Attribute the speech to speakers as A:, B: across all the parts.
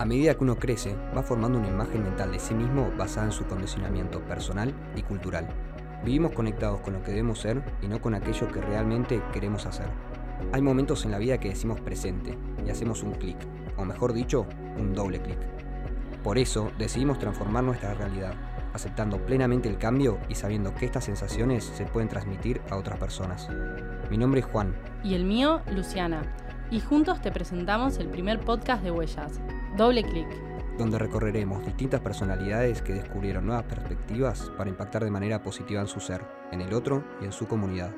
A: A medida que uno crece, va formando una imagen mental de sí mismo basada en su condicionamiento personal y cultural. Vivimos conectados con lo que debemos ser y no con aquello que realmente queremos hacer. Hay momentos en la vida que decimos presente y hacemos un clic, o mejor dicho, un doble clic. Por eso decidimos transformar nuestra realidad, aceptando plenamente el cambio y sabiendo que estas sensaciones se pueden transmitir a otras personas. Mi nombre es Juan.
B: Y el mío, Luciana. Y juntos te presentamos el primer podcast de Huellas, Doble Clic.
A: Donde recorreremos distintas personalidades que descubrieron nuevas perspectivas para impactar de manera positiva en su ser, en el otro y en su comunidad.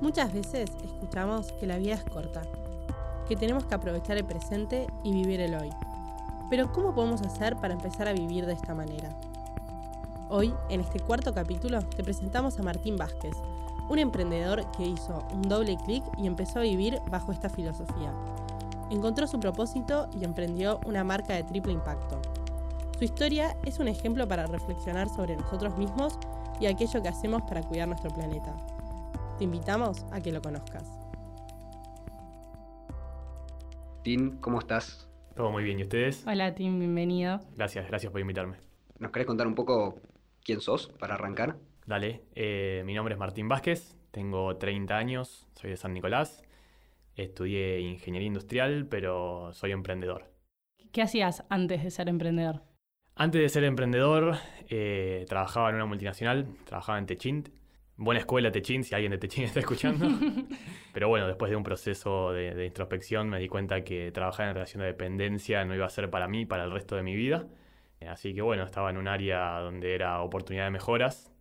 C: Muchas veces escuchamos que la vida es corta, que tenemos que aprovechar el presente y vivir el hoy. Pero ¿cómo podemos hacer para empezar a vivir de esta manera? Hoy, en este cuarto capítulo, te presentamos a Martín Vázquez, un emprendedor que hizo un doble clic y empezó a vivir bajo esta filosofía. Encontró su propósito y emprendió una marca de triple impacto. Su historia es un ejemplo para reflexionar sobre nosotros mismos y aquello que hacemos para cuidar nuestro planeta. Te invitamos a que lo conozcas.
A: Tim, ¿cómo estás?
D: Todo muy bien, ¿y ustedes?
B: Hola Tim, bienvenido.
D: Gracias, gracias por invitarme.
A: ¿Nos querés contar un poco quién sos para arrancar?
D: Dale, eh, mi nombre es Martín Vázquez, tengo 30 años, soy de San Nicolás, estudié ingeniería industrial, pero soy emprendedor.
B: ¿Qué hacías antes de ser emprendedor?
D: Antes de ser emprendedor, eh, trabajaba en una multinacional, trabajaba en Techint. Buena escuela Techint, si alguien de Techint está escuchando. Pero bueno, después de un proceso de, de, introspección me di cuenta que trabajar en relación de dependencia no iba a ser para mí, para el resto de mi vida. Así que bueno, estaba en un área donde era oportunidad de mejoras,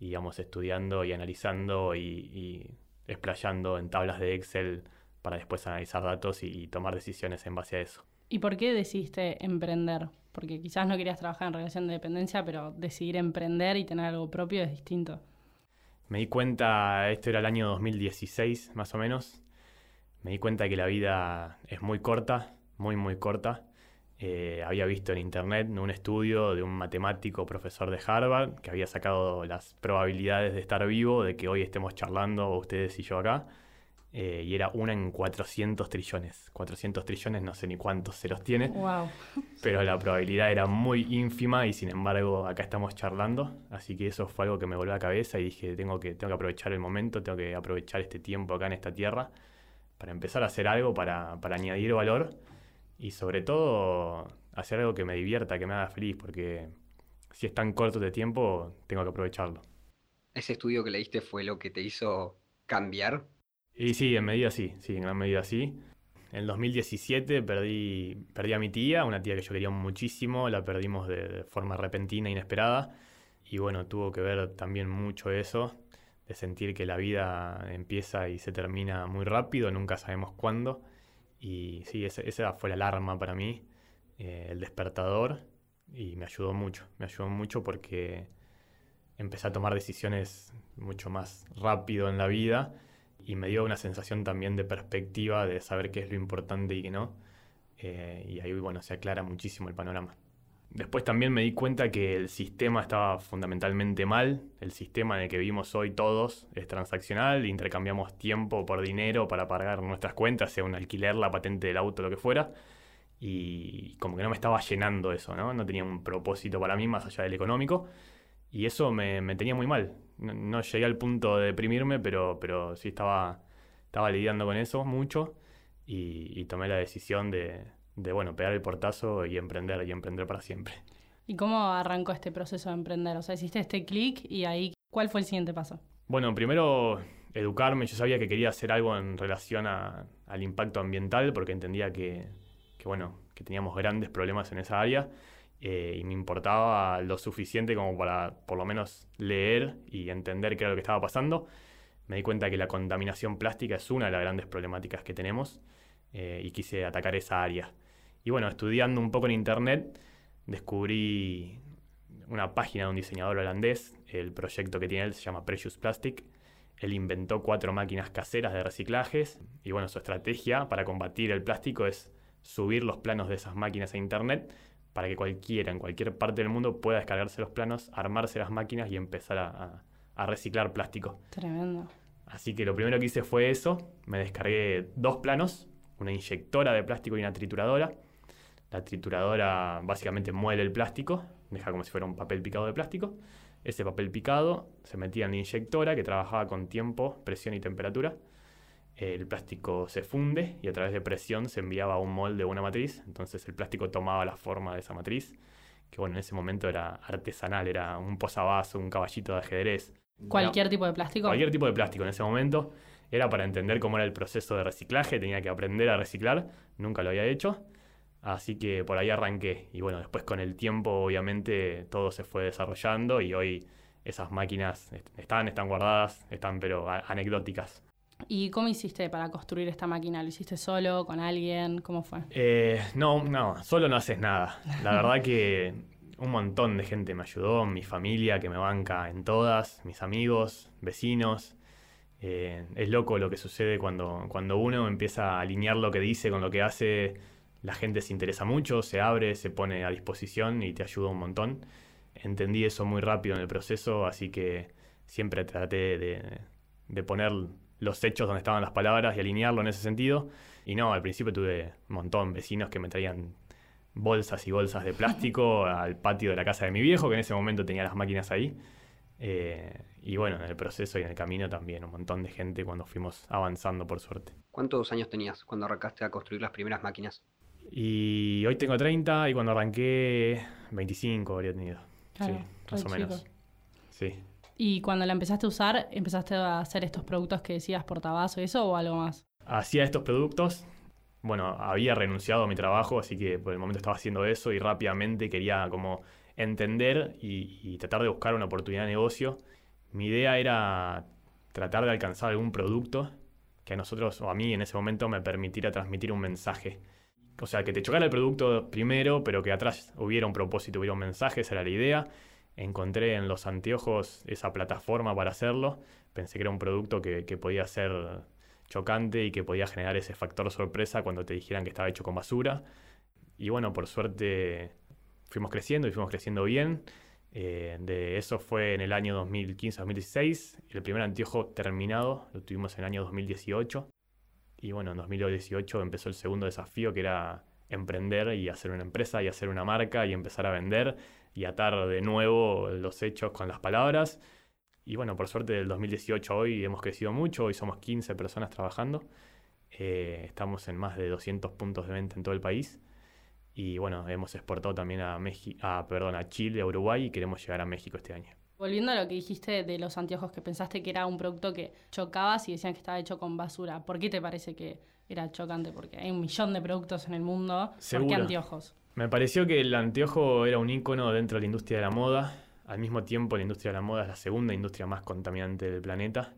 D: íbamos estudiando y analizando y, y explayando en tablas de Excel para después analizar datos y, y tomar decisiones en base a eso.
B: ¿Y por qué decidiste emprender? Porque quizás no querías trabajar en relación de dependencia, pero decidir emprender y tener algo propio es distinto.
D: Me di cuenta, esto era el año 2016 más o menos, me di cuenta que la vida es muy corta, muy muy corta. Eh, había visto en internet un estudio de un matemático profesor de Harvard que había sacado las probabilidades de estar vivo, de que hoy estemos charlando ustedes y yo acá, eh, y era una en 400 trillones. 400 trillones, no sé ni cuántos se los tiene,
B: wow.
D: pero la probabilidad era muy ínfima y sin embargo acá estamos charlando. Así que eso fue algo que me volvió a la cabeza y dije, tengo que, tengo que aprovechar el momento, tengo que aprovechar este tiempo acá en esta tierra para empezar a hacer algo, para, para añadir valor y sobre todo hacer algo que me divierta, que me haga feliz, porque si es tan corto de tiempo, tengo que aprovecharlo.
A: ¿Ese estudio que leíste fue lo que te hizo cambiar
D: y sí, en medida sí, sí, en gran medida sí. En el 2017 perdí, perdí a mi tía, una tía que yo quería muchísimo, la perdimos de, de forma repentina, inesperada. Y bueno, tuvo que ver también mucho eso, de sentir que la vida empieza y se termina muy rápido, nunca sabemos cuándo. Y sí, esa, esa fue la alarma para mí, eh, el despertador, y me ayudó mucho, me ayudó mucho porque empecé a tomar decisiones mucho más rápido en la vida y me dio una sensación también de perspectiva, de saber qué es lo importante y qué no. Eh, y ahí, bueno, se aclara muchísimo el panorama. Después también me di cuenta que el sistema estaba fundamentalmente mal. El sistema en el que vivimos hoy todos es transaccional, intercambiamos tiempo por dinero para pagar nuestras cuentas, sea un alquiler, la patente del auto, lo que fuera. Y como que no me estaba llenando eso, ¿no? No tenía un propósito para mí más allá del económico. Y eso me, me tenía muy mal. No, llegué al punto de deprimirme, pero, pero sí estaba, estaba lidiando con eso mucho y tomé la decisión de, de, bueno, pegar el portazo y emprender y emprender para siempre.
B: ¿Y cómo arrancó este proceso de emprender? O sea, hiciste este clic y ahí, ¿cuál fue el siguiente paso?
D: Bueno, primero educarme. Yo sabía que quería hacer algo en relación a, al impacto ambiental porque entendía que, que, bueno, que teníamos grandes problemas en esa área. Eh, y me importaba lo suficiente como para por lo menos leer y entender qué era lo que estaba pasando. Me di cuenta que la contaminación plástica es una de las grandes problemáticas que tenemos eh, y quise atacar esa área. Y bueno, estudiando un poco en internet, descubrí una página de un diseñador holandés. El proyecto que tiene él se llama Precious Plastic. Él inventó cuatro máquinas caseras de reciclajes y bueno, su estrategia para combatir el plástico es subir los planos de esas máquinas a internet para que cualquiera en cualquier parte del mundo pueda descargarse los planos, armarse las máquinas y empezar a, a, a, reciclar plástico.
B: Tremendo.
D: Así que lo primero que hice fue eso, me descargué dos planos una inyectora de plástico y una trituradora. La trituradora básicamente muele el plástico, deja como si fuera un papel picado de plástico. Ese papel picado se metía en la inyectora que trabajaba con tiempo, presión y temperatura. El plástico se funde y a través de presión se enviaba a un molde o una matriz. Entonces el plástico tomaba la forma de esa matriz, que bueno, en ese momento era artesanal, era un posavasos, un caballito de ajedrez.
B: ¿Cualquier tipo de plástico?
D: Cualquier tipo de plástico en ese momento. Era para entender cómo era el proceso de reciclaje, tenía que aprender a reciclar, nunca lo había hecho. Así que por ahí arranqué. Y bueno, después con el tiempo obviamente todo se fue desarrollando y hoy esas máquinas están, están guardadas, están pero anecdóticas.
B: ¿Y cómo hiciste para construir esta máquina? ¿Lo hiciste solo, con alguien? ¿Cómo fue?
D: Eh, no, no, solo no haces nada. La verdad que un montón de gente me ayudó, mi familia que me banca en todas, mis amigos, vecinos. Eh, es loco lo que sucede cuando, cuando uno empieza a alinear lo que dice con lo que hace. La gente se interesa mucho, se abre, se pone a disposición y te ayuda un montón. Entendí eso muy rápido en el proceso, así que siempre traté de, de poner los hechos donde estaban las palabras y alinearlo en ese sentido. Y no, al principio tuve un montón de vecinos que me traían bolsas y bolsas de plástico al patio de la casa de mi viejo, que en ese momento tenía las máquinas ahí. Eh, y bueno, en el proceso y en el camino también, un montón de gente cuando fuimos avanzando, por suerte.
A: ¿Cuántos años tenías cuando arrancaste a construir las primeras máquinas?
D: Y hoy tengo 30 y cuando arranqué 25 habría tenido. sí, más o menos. Sí.
B: ¿Y cuando la empezaste a usar, empezaste a hacer estos productos que decías portabazo, eso o algo más?
D: Hacía estos productos. Bueno, había renunciado a mi trabajo, así que por el momento estaba haciendo eso y rápidamente quería como entender y, tratar de buscar una oportunidad de negocio. Mi idea era tratar de alcanzar algún producto que a nosotros o a mí en ese momento me permitiera transmitir un mensaje. O sea, que te chocara el producto primero, pero que atrás hubiera un propósito, hubiera un mensaje, esa era la idea encontré en los anteojos esa plataforma para hacerlo. Pensé que era un producto que, podía ser chocante y que podía generar ese factor sorpresa cuando te dijeran que estaba hecho con basura. Y bueno, por suerte fuimos creciendo y fuimos creciendo bien. Eh, de eso fue en el año 2015-2016. El primer anteojo terminado lo tuvimos en el año 2018. Y bueno, en 2018 empezó el segundo desafío que era emprender y hacer una empresa y hacer una marca y empezar a vender y atar de nuevo los hechos con las palabras. Y bueno, por suerte del 2018 hoy hemos crecido mucho, hoy somos 15 personas trabajando, eh, estamos en más de 200 puntos de venta en todo el país y bueno, hemos exportado también a, a, perdón, a Chile, a Uruguay y queremos llegar a México este año.
B: Volviendo a lo que dijiste de los anteojos, que pensaste que era un producto que chocabas y decían que estaba hecho con basura, ¿por qué te parece que era chocante? Porque hay un millón de productos en el mundo, ¿por qué anteojos?
D: Me pareció que el anteojo era un ícono dentro de la industria de la moda. Al mismo tiempo, la industria de la moda es la segunda industria más contaminante del planeta.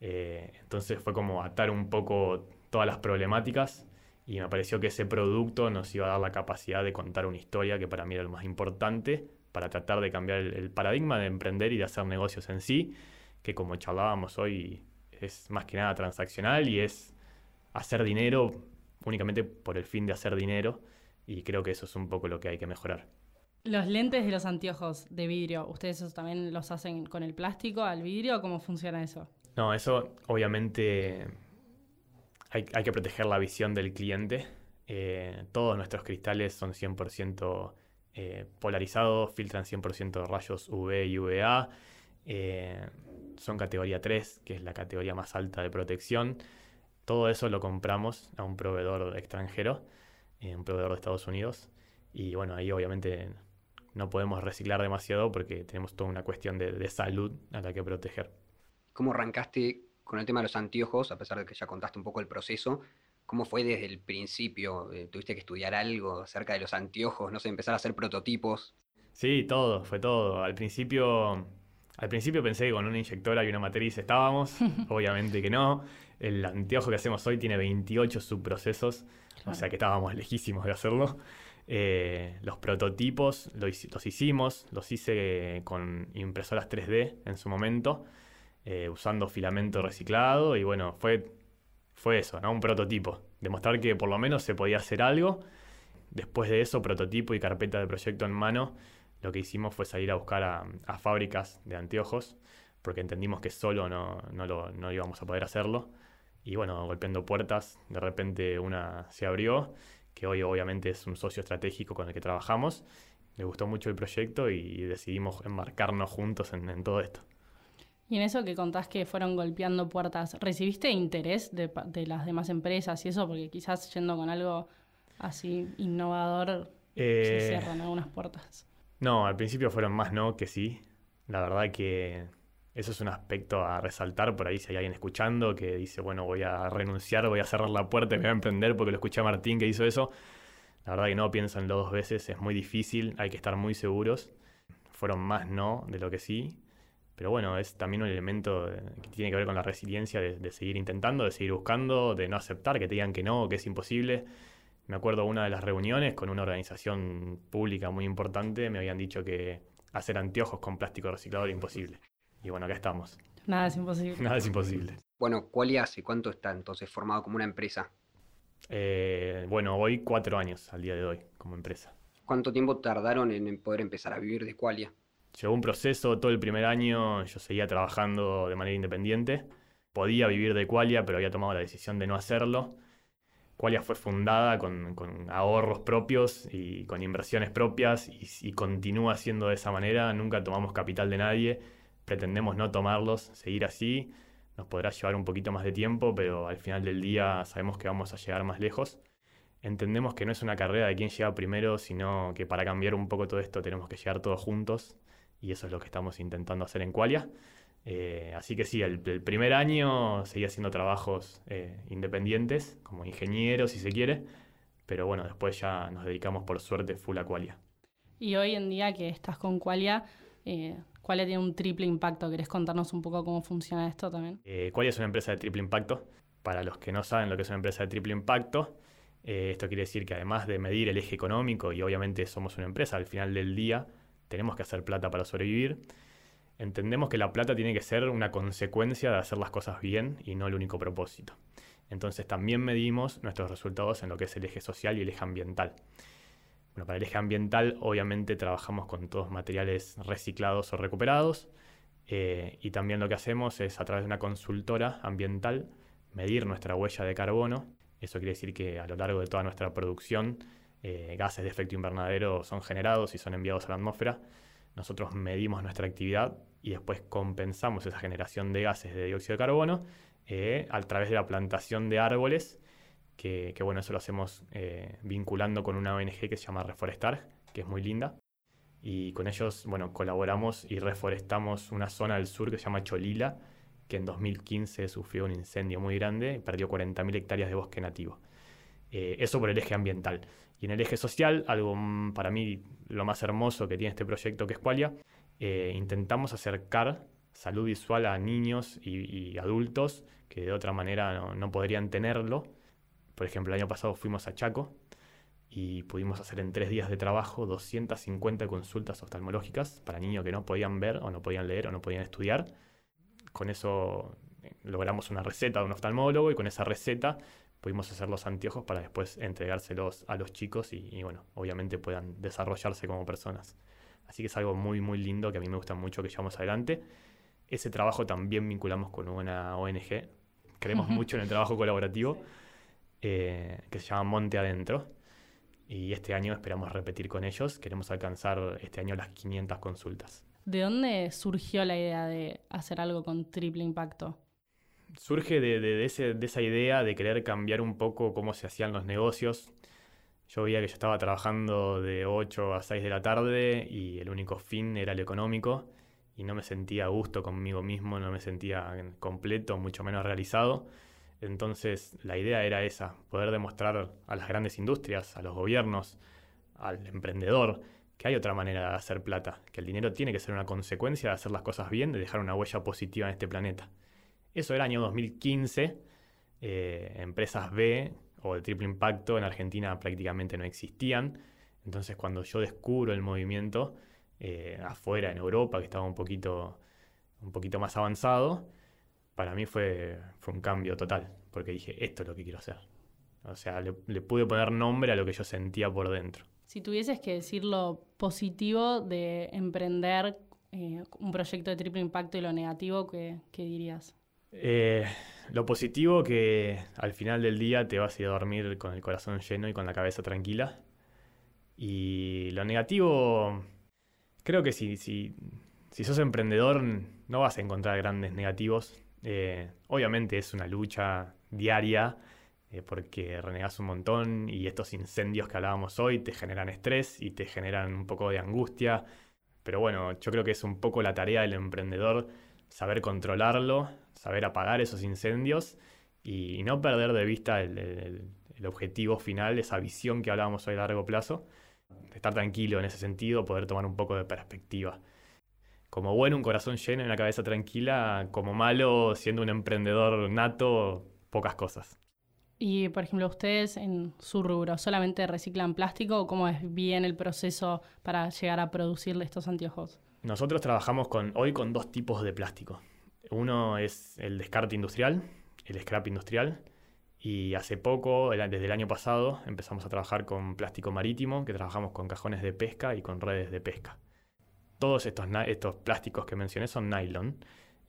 D: Eh, entonces fue como atar un poco todas las problemáticas y me pareció que ese producto nos iba a dar la capacidad de contar una historia que para mí era lo más importante para tratar de cambiar el, paradigma de emprender y de hacer negocios en sí, que como charlábamos hoy es más que nada transaccional y es hacer dinero únicamente por el fin de hacer dinero y creo que eso es un poco lo que hay que mejorar.
B: Los lentes de los anteojos de vidrio, ¿ustedes también los hacen con el plástico al vidrio? ¿Cómo funciona eso?
D: No, eso obviamente hay, que proteger la visión del cliente. Eh, todos nuestros cristales son 100% eh, polarizados, filtran 100% rayos UV y UVA. Eh, son categoría 3, que es la categoría más alta de protección. Todo eso lo compramos a un proveedor extranjero un proveedor de Estados Unidos. Y bueno, ahí obviamente no podemos reciclar demasiado porque tenemos toda una cuestión de, salud a la que proteger.
A: ¿Cómo arrancaste con el tema de los anteojos, a pesar de que ya contaste un poco el proceso? ¿Cómo fue desde el principio? Eh, ¿Tuviste que estudiar algo acerca de los anteojos? No sé, empezar a hacer prototipos.
D: Sí, todo, fue todo. Al principio, al principio pensé que con una inyectora y una matriz estábamos. Obviamente que no. El anteojo que hacemos hoy tiene 28 subprocesos o sea que estábamos lejísimos de hacerlo. Eh, los prototipos los hicimos, los hice con impresoras 3D en su momento, eh, usando filamento reciclado y bueno, fue, fue eso, ¿no? un prototipo, demostrar que por lo menos se podía hacer algo. Después de eso, prototipo y carpeta de proyecto en mano, lo que hicimos fue salir a buscar a, fábricas de anteojos, porque entendimos que solo no, no, lo, no íbamos a poder hacerlo Y bueno, golpeando puertas, de repente una se abrió, que hoy obviamente es un socio estratégico con el que trabajamos. Le gustó mucho el proyecto y decidimos enmarcarnos juntos en, todo esto.
B: Y en eso que contás que fueron golpeando puertas, ¿recibiste interés de, de, las demás empresas y eso? Porque quizás yendo con algo así innovador se eh, cierran algunas puertas.
D: No, al principio fueron más no que sí. La verdad que eso es un aspecto a resaltar por ahí si hay alguien escuchando que dice, bueno, voy a renunciar, voy a cerrar la puerta y me voy a emprender porque lo escuché a Martín que hizo eso. La verdad que no, piénsenlo dos veces, es muy difícil, hay que estar muy seguros. Fueron más no de lo que sí. Pero bueno, es también un elemento que tiene que ver con la resiliencia de, de seguir intentando, de seguir buscando, de no aceptar que te digan que no, que es imposible. Me acuerdo una de las reuniones con una organización pública muy importante, me habían dicho que hacer anteojos con plástico reciclado era imposible. Y bueno, acá estamos.
B: Nada es imposible.
D: Nada es imposible.
A: Bueno, ¿cuál hace? ¿Cuánto está entonces formado como una empresa?
D: Eh, bueno, hoy cuatro años al día de hoy como empresa.
A: ¿Cuánto tiempo tardaron en poder empezar a vivir de Qualia?
D: Llegó un proceso, todo el primer año yo seguía trabajando de manera independiente. Podía vivir de Qualia, pero había tomado la decisión de no hacerlo. Qualia fue fundada con, ahorros propios y con inversiones propias y, y continúa siendo de esa manera. Nunca tomamos capital de nadie pretendemos no tomarlos, seguir así. Nos podrá llevar un poquito más de tiempo, pero al final del día sabemos que vamos a llegar más lejos. Entendemos que no es una carrera de quién llega primero, sino que para cambiar un poco todo esto tenemos que llegar todos juntos y eso es lo que estamos intentando hacer en Qualia. Eh, así que sí, el, primer año seguía haciendo trabajos eh, independientes, como ingeniero si se quiere, pero bueno, después ya nos dedicamos por suerte full a Qualia.
B: Y hoy en día que estás con Qualia, eh, Qualia tiene un triple impacto. ¿Querés contarnos un poco cómo funciona esto también?
D: Eh, Qualia es una empresa de triple impacto. Para los que no saben lo que es una empresa de triple impacto, esto quiere decir que además de medir el eje económico, y obviamente somos una empresa, al final del día tenemos que hacer plata para sobrevivir, entendemos que la plata tiene que ser una consecuencia de hacer las cosas bien y no el único propósito. Entonces también medimos nuestros resultados en lo que es el eje social y el eje ambiental. Bueno, para el eje ambiental, obviamente trabajamos con todos materiales reciclados o recuperados. Eh, y también lo que hacemos es, a través de una consultora ambiental, medir nuestra huella de carbono. Eso quiere decir que a lo largo de toda nuestra producción, eh, gases de efecto invernadero son generados y son enviados a la atmósfera. Nosotros medimos nuestra actividad y después compensamos esa generación de gases de dióxido de carbono eh, a través de la plantación de árboles que, bueno, eso lo hacemos eh, vinculando con una ONG que se llama Reforestar, que es muy linda. Y con ellos, bueno, colaboramos y reforestamos una zona del sur que se llama Cholila, que en 2015 sufrió un incendio muy grande y perdió 40.000 hectáreas de bosque nativo. Eh, eso por el eje ambiental. Y en el eje social, algo mm, para mí lo más hermoso que tiene este proyecto que es Qualia, eh, intentamos acercar salud visual a niños y, adultos que de otra manera no podrían tenerlo por ejemplo, el año pasado fuimos a Chaco y pudimos hacer en tres días de trabajo 250 consultas oftalmológicas para niños que no podían ver o no podían leer o no podían estudiar. Con eso eh, logramos una receta de un oftalmólogo y con esa receta pudimos hacer los anteojos para después entregárselos a los chicos y, bueno, obviamente puedan desarrollarse como personas. Así que es algo muy, muy lindo que a mí me gusta mucho que llevamos adelante. Ese trabajo también vinculamos con una ONG. Creemos mucho en el trabajo colaborativo. Eh, que se llama Monte Adentro. Y este año esperamos repetir con ellos. Queremos alcanzar este año las 500 consultas.
B: ¿De dónde surgió la idea de hacer algo con triple impacto?
D: Surge de, de, esa idea de querer cambiar un poco cómo se hacían los negocios. Yo veía que yo estaba trabajando de 8 a 6 de la tarde y el único fin era el económico y no me sentía a gusto conmigo mismo, no me sentía completo, mucho menos realizado. Entonces la idea era esa, poder demostrar a las grandes industrias, a los gobiernos, al emprendedor, que hay otra manera de hacer plata, que el dinero tiene que ser una consecuencia de hacer las cosas bien, de dejar una huella positiva en este planeta. Eso era año 2015, eh, empresas B o de triple impacto en Argentina prácticamente no existían, entonces cuando yo descubro el movimiento eh, afuera en Europa, que estaba un poquito, un poquito más avanzado, para mí fue, fue un cambio total, porque dije, esto es lo que quiero hacer. O sea, le, pude poner nombre a lo que yo sentía por dentro.
B: Si tuvieses que decir lo positivo de emprender eh, un proyecto de triple impacto y lo negativo, ¿qué, dirías?
D: Eh, lo positivo que al final del día te vas a ir a dormir con el corazón lleno y con la cabeza tranquila. Y lo negativo, creo que si, si, si sos emprendedor no vas a encontrar grandes negativos. Eh, obviamente es una lucha diaria eh, porque renegas un montón y estos incendios que hablábamos hoy te generan estrés y te generan un poco de angustia. Pero bueno, yo creo que es un poco la tarea del emprendedor saber controlarlo, saber apagar esos incendios y, no perder de vista el, objetivo final, esa visión que hablábamos hoy a largo plazo. Estar tranquilo en ese sentido, poder tomar un poco de perspectiva. Como bueno, un corazón lleno y una cabeza tranquila, como malo, siendo un emprendedor nato, pocas cosas.
B: Y, por ejemplo, ustedes en su rubro, ¿solamente reciclan plástico o cómo es bien el proceso para llegar a producirle estos anteojos?
D: Nosotros trabajamos hoy con dos tipos de plástico. Uno es el descarte industrial, el scrap industrial, y hace poco, desde el año pasado, empezamos a trabajar con plástico marítimo, que trabajamos con cajones de pesca y con redes de pesca. Todos estos, estos plásticos que mencioné son nylon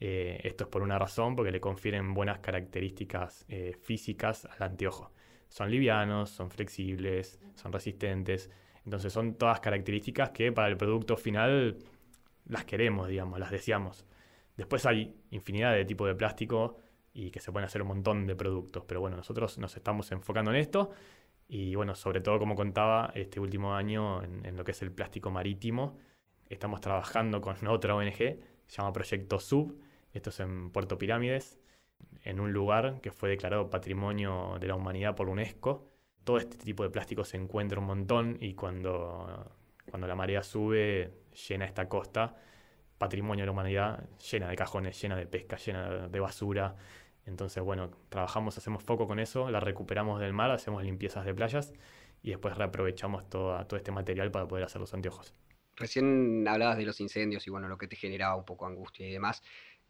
D: eh, esto es por una razón, porque le confieren buenas características eh, físicas al anteojo. Son livianos, son flexibles, son resistentes. Entonces son todas características que para el producto final las queremos, digamos, las deseamos. Después hay infinidad de tipos de plástico y que se pueden hacer un montón de productos. Pero bueno, nosotros nos estamos enfocando en esto y bueno, sobre todo como contaba este último año en, en lo que es el plástico marítimo. Estamos trabajando con otra ONG, se llama Proyecto Sub, esto es en Puerto Pirámides, en un lugar que fue declarado Patrimonio de la Humanidad por UNESCO. Todo este tipo de plástico se encuentra un montón y cuando, cuando la marea sube, llena esta costa, Patrimonio de la Humanidad, llena de cajones, llena de pesca, llena de basura. Entonces, bueno, trabajamos, hacemos foco con eso, la recuperamos del mar, hacemos limpiezas de playas y después reaprovechamos todo, este material para poder hacer los anteojos.
A: Recién hablabas de los incendios y bueno, lo que te generaba un poco angustia y demás.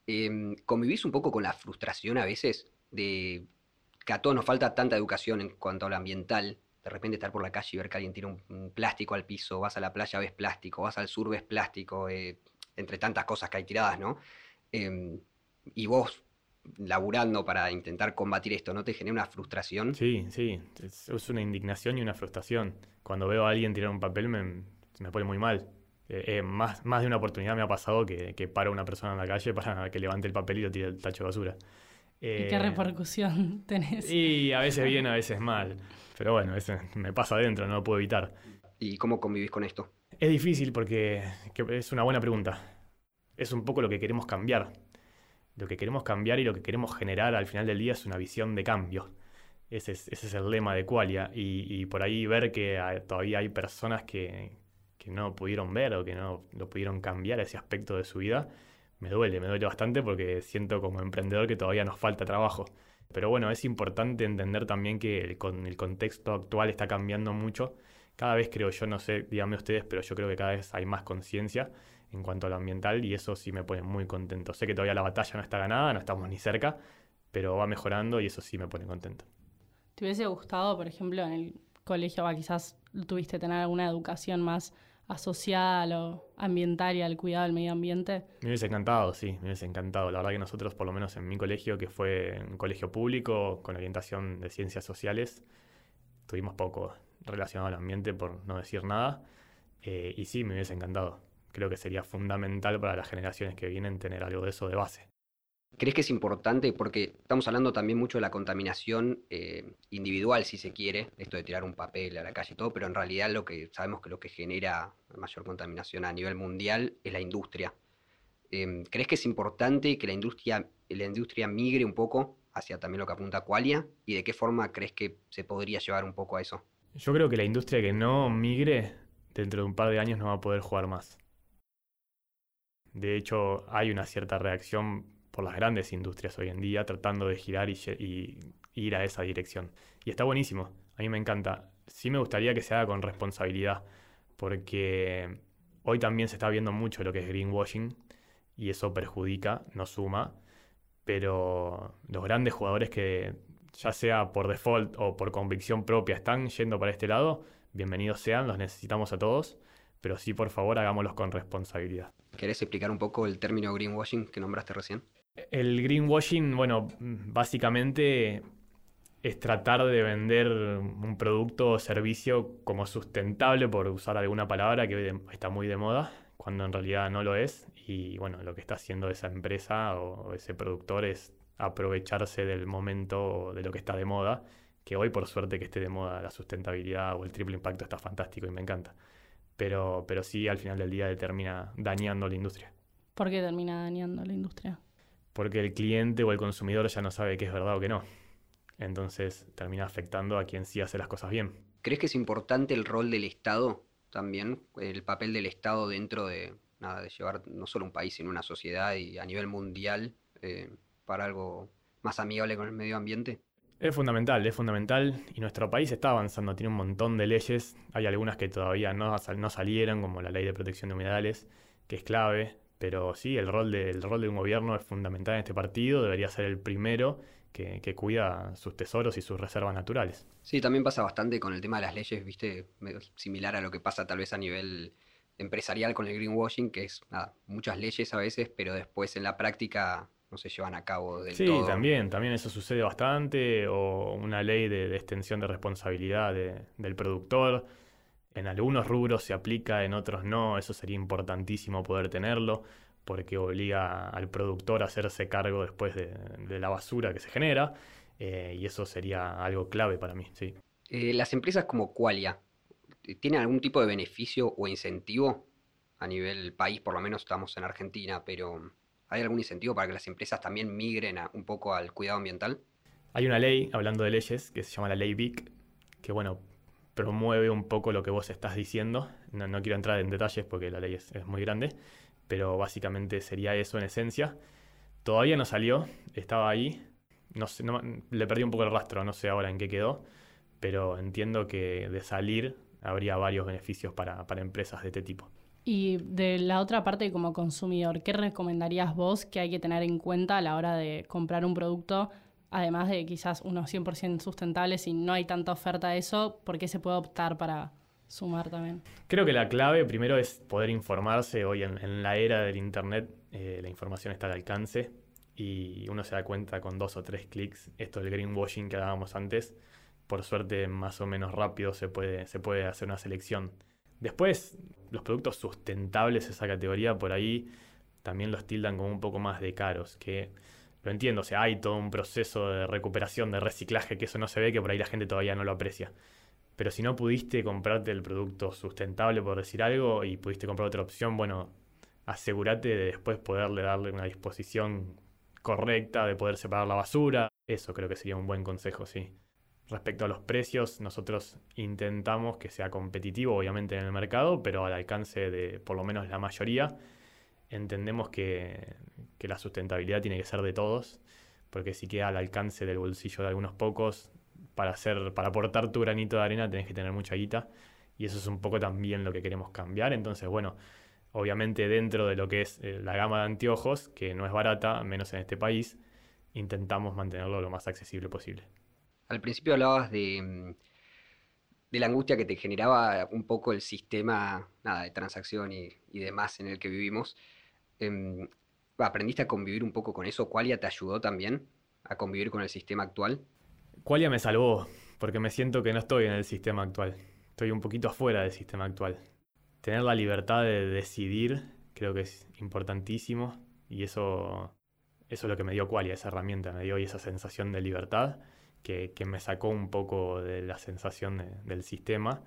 A: Em, ¿convivís un poco con la frustración a veces de que a todos nos falta tanta educación en cuanto a lo ambiental? De repente estar por la calle y ver que alguien tira un, plástico al piso, vas a la playa, ves plástico, vas al sur, ves plástico, eh, entre tantas cosas que hay tiradas, ¿no? Em, y vos laburando para intentar combatir esto, ¿no te genera una frustración?
D: Sí, sí, es, una indignación y una frustración. Cuando veo a alguien tirar un papel me, me pone muy mal. Eh, eh, más, más de una oportunidad me ha pasado que, que para una persona en la calle para que levante el papel y lo tire el tacho de basura.
B: ¿Y qué repercusión tenés?
D: Y a veces bien, a veces mal. Pero bueno, eso me pasa adentro, no lo puedo evitar.
A: ¿Y cómo convivís con esto?
D: Es difícil porque es una buena pregunta. Es un poco lo que queremos cambiar. Lo que queremos cambiar y lo que queremos generar al final del día es una visión de cambio. Ese es, ese es el lema de Qualia. Y, y por ahí ver que todavía hay personas que, que no pudieron ver o que no lo pudieron cambiar ese aspecto de su vida, me duele, me duele bastante porque siento como emprendedor que todavía nos falta trabajo. Pero bueno, es importante entender también que el, con el contexto actual está cambiando mucho. Cada vez creo yo, no sé, díganme ustedes, pero yo creo que cada vez hay más conciencia en cuanto a lo ambiental y eso sí me pone muy contento. Sé que todavía la batalla no está ganada, no estamos ni cerca, pero va mejorando y eso sí me pone contento.
B: ¿Te hubiese gustado, por ejemplo, en el colegio, quizás tuviste tener alguna educación más asociada a ambiental y al cuidado del medio ambiente?
D: Me hubiese encantado, sí, me hubiese encantado. La verdad que nosotros, por lo menos en mi colegio, que fue un colegio público con orientación de ciencias sociales, tuvimos poco relacionado al ambiente, por no decir nada. Eh, y sí, me hubiese encantado. Creo que sería fundamental para las generaciones que vienen tener algo de eso de base.
A: ¿Crees que es importante? Porque estamos hablando también mucho de la contaminación eh, individual, si se quiere, esto de tirar un papel a la calle y todo, pero en realidad lo que sabemos que lo que genera mayor contaminación a nivel mundial es la industria. Em, ¿Crees que es importante que la industria, la industria migre un poco hacia también lo que apunta Qualia? ¿Y de qué forma crees que se podría llevar un poco a eso?
D: Yo creo que la industria que no migre dentro de un par de años no va a poder jugar más. De hecho, hay una cierta reacción por las grandes industrias hoy en día, tratando de girar y, ir a esa dirección. Y está buenísimo, a mí me encanta. Sí me gustaría que se haga con responsabilidad, porque hoy también se está viendo mucho lo que es greenwashing y eso perjudica, no suma, pero los grandes jugadores que ya sea por default o por convicción propia están yendo para este lado, bienvenidos sean, los necesitamos a todos, pero sí por favor hagámoslos con responsabilidad.
A: ¿Querés explicar un poco el término greenwashing que nombraste recién?
D: El greenwashing, bueno, básicamente es tratar de vender un producto o servicio como sustentable, por usar alguna palabra que hoy está muy de moda, cuando en realidad no lo es. Y bueno, lo que está haciendo esa empresa o ese productor es aprovecharse del momento de lo que está de moda, que hoy por suerte que esté de moda la sustentabilidad o el triple impacto está fantástico y me encanta. Pero, pero sí al final del día termina dañando la industria.
B: ¿Por qué termina dañando la industria?
D: Porque el cliente o el consumidor ya no sabe qué es verdad o qué no. Entonces termina afectando a quien sí hace las cosas bien.
A: ¿Crees que es importante el rol del Estado también? El papel del Estado dentro de, nada, de llevar no solo un país, sino una sociedad y a nivel mundial eh, para algo más amigable con el medio ambiente?
D: Es fundamental, es fundamental y nuestro país está avanzando, tiene un montón de leyes, hay algunas que todavía no, no salieron, como la ley de protección de humedales, que es clave, pero sí, el rol, de, el rol de un gobierno es fundamental en este partido, debería ser el primero que, cuida sus tesoros y sus reservas naturales.
A: Sí, también pasa bastante con el tema de las leyes, viste, similar a lo que pasa tal vez a nivel empresarial con el greenwashing, que es nada, muchas leyes a veces, pero después en la práctica no se llevan a cabo del
D: sí, todo. Sí, también, también eso sucede bastante, o una ley de, extensión de responsabilidad del productor. En algunos rubros se aplica, en otros no, eso sería importantísimo poder tenerlo porque obliga al productor a hacerse cargo después de, la basura que se genera, eh, y eso sería algo clave para mí, sí.
A: Eh, las empresas como Qualia, ¿tienen algún tipo de beneficio o incentivo a nivel país? Por lo menos estamos en Argentina, pero ¿hay algún incentivo para que las empresas también migren un poco al cuidado ambiental?
D: Hay una ley, hablando de leyes, que se llama la ley BIC, que bueno, promueve un poco lo que vos estás diciendo. No, quiero entrar en detalles porque la ley es muy grande, pero básicamente sería eso en esencia. Todavía no salió, estaba ahí, no sé, le perdí un poco el rastro, no sé ahora en qué quedó, pero entiendo que de salir habría varios beneficios para, para empresas de este tipo.
B: Y de la otra parte, como consumidor, ¿qué recomendarías vos que hay que tener en cuenta a la hora de comprar un producto? Además de quizás unos 100% sustentables, si no hay tanta oferta de eso, ¿por qué se puede optar para sumar también.
D: Creo que la clave primero es poder informarse. Hoy en, la era del Internet eh, la información está al alcance y uno se da cuenta con dos o tres clics. Esto del greenwashing que hablábamos antes, por suerte más o menos rápido se puede, se puede hacer una selección. Después, los productos sustentables, esa categoría, por ahí también los tildan como un poco más de caros, que lo entiendo, o sea, hay todo un proceso de recuperación, de reciclaje, que eso no se ve, que por ahí la gente todavía no lo aprecia. Pero si no pudiste comprarte el producto sustentable, por decir algo, y pudiste comprar otra opción, bueno, asegúrate de después poderle darle una disposición correcta, de poder separar la basura. Eso creo que sería un buen consejo, sí. Respecto a los precios, nosotros intentamos que sea competitivo, obviamente, en el mercado, pero al alcance de por lo menos la mayoría. Entendemos que, que la sustentabilidad tiene que ser de todos, porque si queda al alcance del bolsillo de algunos pocos, para hacer, para aportar tu granito de arena tenés que tener mucha guita. Y eso es un poco también lo que queremos cambiar. Entonces, bueno, obviamente dentro de lo que es eh, la gama de anteojos, que no es barata, menos en este país, intentamos mantenerlo lo más accesible posible.
A: Al principio hablabas de, mm, de la angustia que te generaba un poco el sistema nada, de transacción y, demás en el que vivimos. Em, ¿Aprendiste a convivir un poco con eso? ¿Qualia te ayudó también a convivir con el sistema actual?
D: Qualia me salvó, porque me siento que no estoy en el sistema actual. Estoy un poquito afuera del sistema actual. Tener la libertad de decidir creo que es importantísimo y eso, eso es lo que me dio Qualia, esa herramienta, me dio esa sensación de libertad que, me sacó un poco de la sensación del sistema,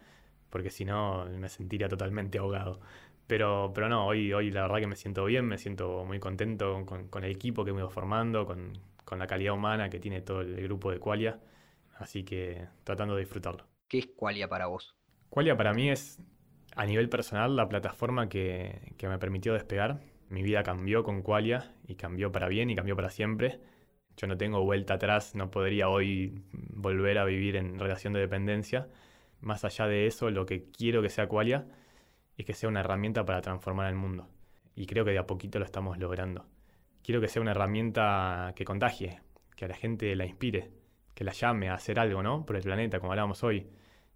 D: porque si no me sentiría totalmente ahogado. Pero, pero no, hoy, hoy la verdad que me siento bien, me siento muy contento con, con el equipo que me ido formando, con, con la calidad humana que tiene todo el grupo de Qualia. Así que tratando de disfrutarlo.
A: ¿Qué es Qualia para vos?
D: Qualia para mí es, a nivel personal, la plataforma que, me permitió despegar. Mi vida cambió con Qualia y cambió para bien y cambió para siempre. Yo no tengo vuelta atrás, no podría hoy volver a vivir en relación de dependencia. Más allá de eso, lo que quiero que sea Qualia es que sea una herramienta para transformar el mundo. Y creo que de a poquito lo estamos logrando quiero que sea una herramienta que contagie, que a la gente la inspire, que la llame a hacer algo, ¿no? Por el planeta, como hablábamos hoy,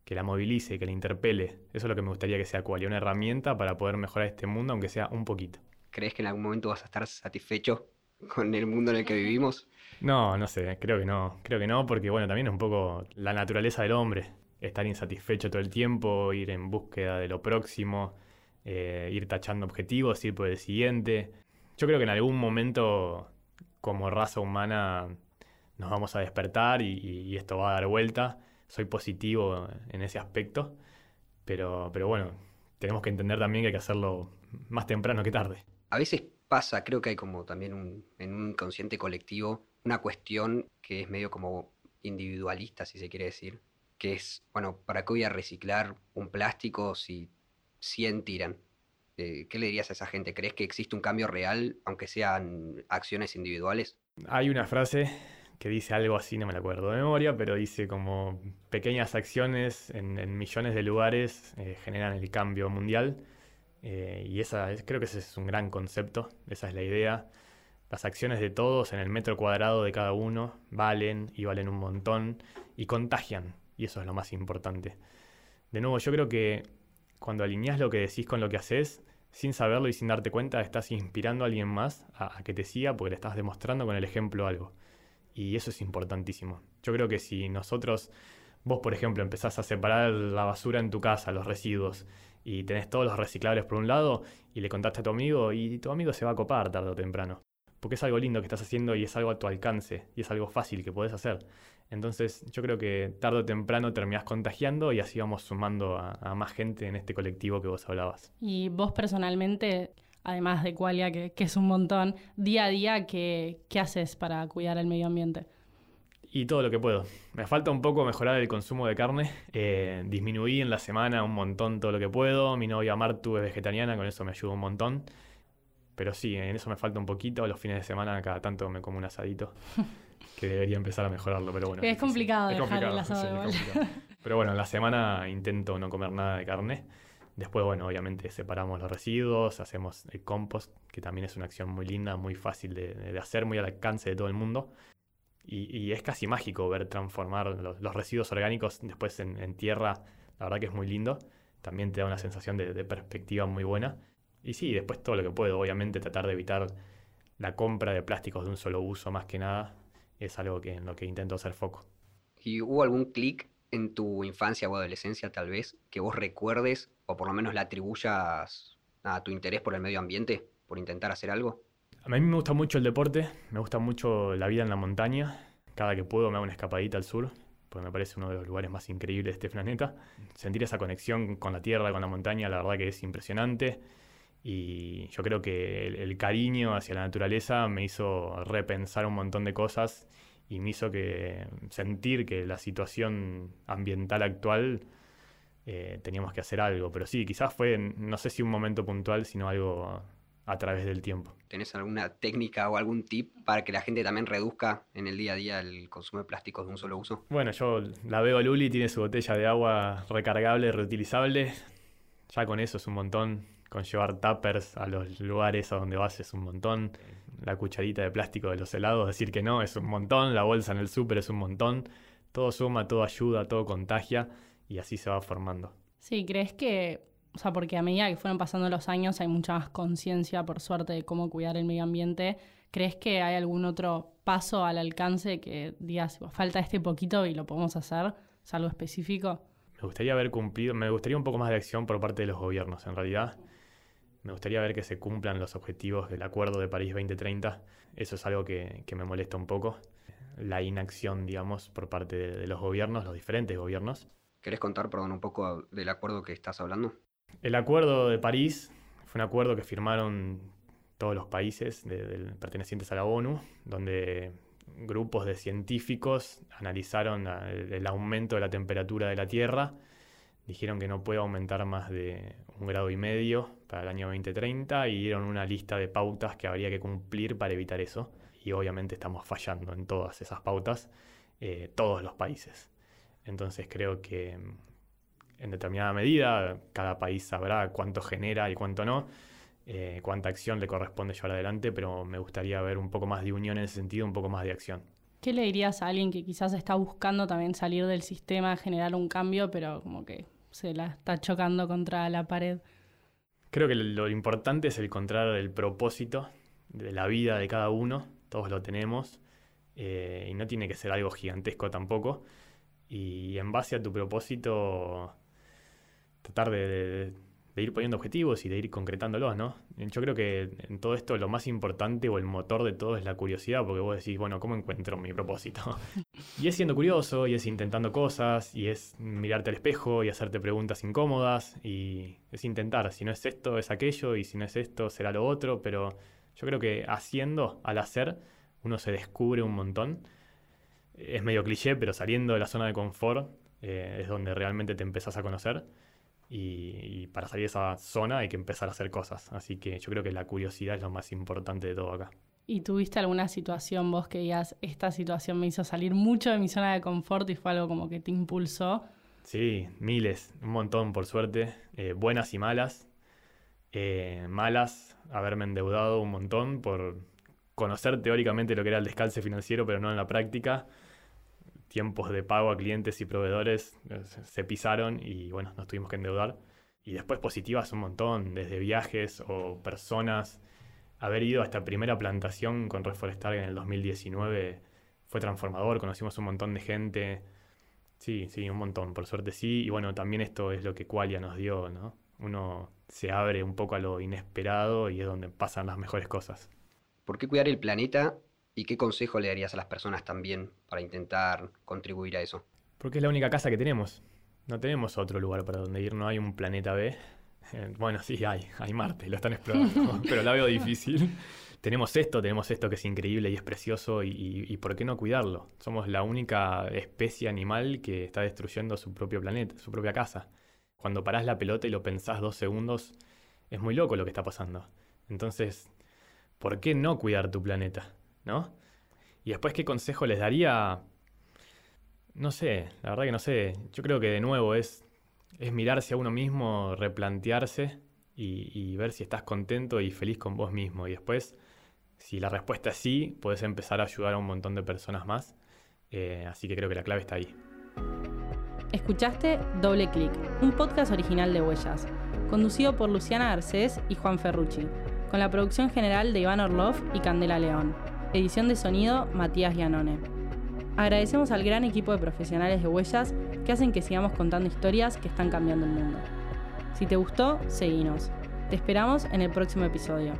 D: que la movilice, que la interpele. Eso es lo que me gustaría que sea Qualia, una herramienta para poder mejorar este mundo, aunque sea un poquito.
A: ¿Crees que en algún momento vas a estar satisfecho con el mundo en el que vivimos?
D: No, no sé, creo que no. Creo que no, porque bueno, también es un poco la naturaleza del hombre. Estar insatisfecho todo el tiempo, ir en búsqueda de lo próximo, eh, ir tachando objetivos, ir por el siguiente. Yo creo que en algún momento, como raza humana, nos vamos a despertar y, esto va a dar vuelta. Soy positivo en ese aspecto, pero, pero bueno, tenemos que entender también que hay que hacerlo más temprano que tarde.
A: A veces pasa, creo que hay como también un, en un inconsciente colectivo una cuestión que es medio como individualista, si se quiere decir, que es, bueno, ¿para qué voy a reciclar un plástico si 100 tiran? Eh, ¿Qué le dirías a esa gente? ¿Crees que existe un cambio real, aunque sean acciones individuales?
D: Hay una frase que dice algo así, no me la acuerdo de memoria, pero dice como pequeñas acciones en, millones de lugares eh, generan el cambio mundial. Eh, y esa creo que ese es un gran concepto, esa es la idea. Las acciones de todos en el metro cuadrado de cada uno valen y valen un montón y contagian, y eso es lo más importante. De nuevo, yo creo que cuando alineas lo que decís con lo que haces, sin saberlo y sin darte cuenta, estás inspirando a alguien más a, que te siga porque le estás demostrando con el ejemplo algo. Y eso es importantísimo. Yo creo que si nosotros, vos por ejemplo, empezás a separar la basura en tu casa, los residuos, y tenés todos los reciclables por un lado, y le contaste a tu amigo, y tu amigo se va a copar tarde o temprano. Porque es algo lindo que estás haciendo y es algo a tu alcance, y es algo fácil que podés hacer. Entonces yo creo que tarde o temprano terminás contagiando y así vamos sumando a, más gente en este colectivo que vos hablabas.
B: Y vos personalmente, además de Qualia, que, es un montón, día a día, ¿qué, ¿qué haces para cuidar el medio ambiente?
D: Y todo lo que puedo. Me falta un poco mejorar el consumo de carne. Eh, disminuí en la semana un montón todo lo que puedo. Mi novia Martu es vegetariana, con eso me ayuda un montón. Pero sí, en eso me falta un poquito. Los fines de semana cada tanto me como un asadito. que debería empezar a mejorarlo, pero bueno.
B: Es, complicado dejar el asado
D: Pero bueno, en la semana intento no comer nada de carne. Después, bueno, obviamente separamos los residuos, hacemos el compost, que también es una acción muy linda, muy fácil de hacer, muy al alcance de todo el mundo. Y, es casi mágico ver transformar los, residuos orgánicos después en, tierra. La verdad que es muy lindo. También te da una sensación de, perspectiva muy buena. Y sí, después todo lo que puedo. Obviamente tratar de evitar la compra de plásticos de un solo uso más que nada. Es algo que, en lo que intento hacer foco.
A: ¿Y hubo algún clic en tu infancia o adolescencia tal vez que vos recuerdes o por lo menos le atribuyas a tu interés por el medio ambiente, por intentar hacer algo?
D: A mí me gusta mucho el deporte, me gusta mucho la vida en la montaña. Cada que puedo me hago una escapadita al sur, porque me parece uno de los lugares más increíbles de este planeta. Sentir esa conexión con la tierra, con la montaña, la verdad que es impresionante. Y yo creo que el, cariño hacia la naturaleza me hizo repensar un montón de cosas y me hizo que sentir que la situación ambiental actual eh, teníamos que hacer algo. Pero sí, quizás fue, no sé si un momento puntual, sino algo a través del tiempo.
A: ¿Tenés alguna técnica o algún tip para que la gente también reduzca en el día a día el consumo de plásticos de un solo uso?
D: Bueno, yo la veo a Luli, tiene su botella de agua recargable, reutilizable. Ya con eso es un montón. Con llevar tuppers a los lugares a donde vas es un montón. La cucharita de plástico de los helados, decir que no, es un montón. La bolsa en el súper es un montón. Todo suma, todo ayuda, todo contagia y así se va formando.
B: Sí, ¿crees que o sea, porque a medida que fueron pasando los años hay mucha más conciencia, por suerte, de cómo cuidar el medio ambiente. ¿Crees que hay algún otro paso al alcance que digas, falta este poquito y lo podemos hacer? ¿Es algo específico?
D: Me gustaría haber cumplido, me gustaría un poco más de acción por parte de los gobiernos, en realidad. Me gustaría ver que se cumplan los objetivos del Acuerdo de París 2030. Eso es algo que, me molesta un poco. La inacción, digamos, por parte de, de los gobiernos, los diferentes gobiernos.
A: ¿Querés contar, perdón, un poco del acuerdo que estás hablando?
D: El Acuerdo de París fue un acuerdo que firmaron todos los países pertenecientes a la ONU, donde grupos de científicos analizaron el, aumento de la temperatura de la Tierra, dijeron que no puede aumentar más de un grado y medio para el año 2030 y dieron una lista de pautas que habría que cumplir para evitar eso. Y obviamente estamos fallando en todas esas pautas, eh, todos los países. Entonces creo que en determinada medida, cada país sabrá cuánto genera y cuánto no, eh, cuánta acción le corresponde llevar adelante, pero me gustaría ver un poco más de unión en ese sentido, un poco más de acción.
B: ¿Qué le dirías a alguien que quizás está buscando también salir del sistema, generar un cambio, pero como que se la está chocando contra la pared?
D: Creo que lo importante es encontrar el propósito de la vida de cada uno, todos lo tenemos, y no tiene que ser algo gigantesco tampoco. Y en base a tu propósito, tratar de ir poniendo objetivos y de ir concretándolos, ¿no? Yo creo que en todo esto lo más importante o el motor de todo es la curiosidad, porque vos decís, bueno, ¿cómo encuentro mi propósito? y es siendo curioso, y es intentando cosas, y es mirarte al espejo y hacerte preguntas incómodas, y es intentar, si no es esto, es aquello, y si no es esto, será lo otro, pero yo creo que haciendo, al hacer, uno se descubre un montón. Es medio cliché, pero saliendo de la zona de confort eh, es donde realmente te empezás a conocer. Y, para salir de esa zona hay que empezar a hacer cosas. Así que yo creo que la curiosidad es lo más importante de todo acá.
B: ¿Y tuviste alguna situación vos que digas, esta situación me hizo salir mucho de mi zona de confort y fue algo como que te impulsó?
D: Sí, miles, un montón por suerte, eh, buenas y malas. Eh, malas, haberme endeudado un montón por conocer teóricamente lo que era el descalce financiero, pero no en la práctica tiempos de pago a clientes y proveedores eh, se pisaron y bueno, nos tuvimos que endeudar. Y después positivas un montón, desde viajes o personas. Haber ido a esta primera plantación con Reforestar en el 2019 fue transformador, conocimos un montón de gente. Sí, sí, un montón, por suerte sí. Y bueno, también esto es lo que Qualia nos dio, ¿no? Uno se abre un poco a lo inesperado y es donde pasan las mejores cosas.
A: ¿Por qué cuidar el planeta ¿Y qué consejo le darías a las personas también para intentar contribuir a eso?
D: Porque es la única casa que tenemos. No tenemos otro lugar para donde ir, no hay un planeta B. Eh, bueno, sí, hay, hay Marte, lo están explorando, pero la veo difícil. tenemos esto, tenemos esto que es increíble y es precioso y, ¿por qué no cuidarlo? Somos la única especie animal que está destruyendo su propio planeta, su propia casa. Cuando parás la pelota y lo pensás dos segundos, es muy loco lo que está pasando. Entonces, ¿por qué no cuidar tu planeta? Y después, ¿qué consejo les daría? No sé, la verdad que no sé. Yo creo que de nuevo es, es mirarse a uno mismo, replantearse y, ver si estás contento y feliz con vos mismo. Y después, si la respuesta es sí, puedes empezar a ayudar a un montón de personas más. Eh, así que creo que la clave está ahí.
C: Escuchaste Doble Clic, un podcast original de Huellas, conducido por Luciana Garcés y Juan Ferrucci, con la producción general de Iván Orlov y Candela León. Edición de sonido, Matías Gianone. Agradecemos al gran equipo de profesionales de Huellas que hacen que sigamos contando historias que están cambiando el mundo. Si te gustó, seguinos. Te esperamos en el próximo episodio.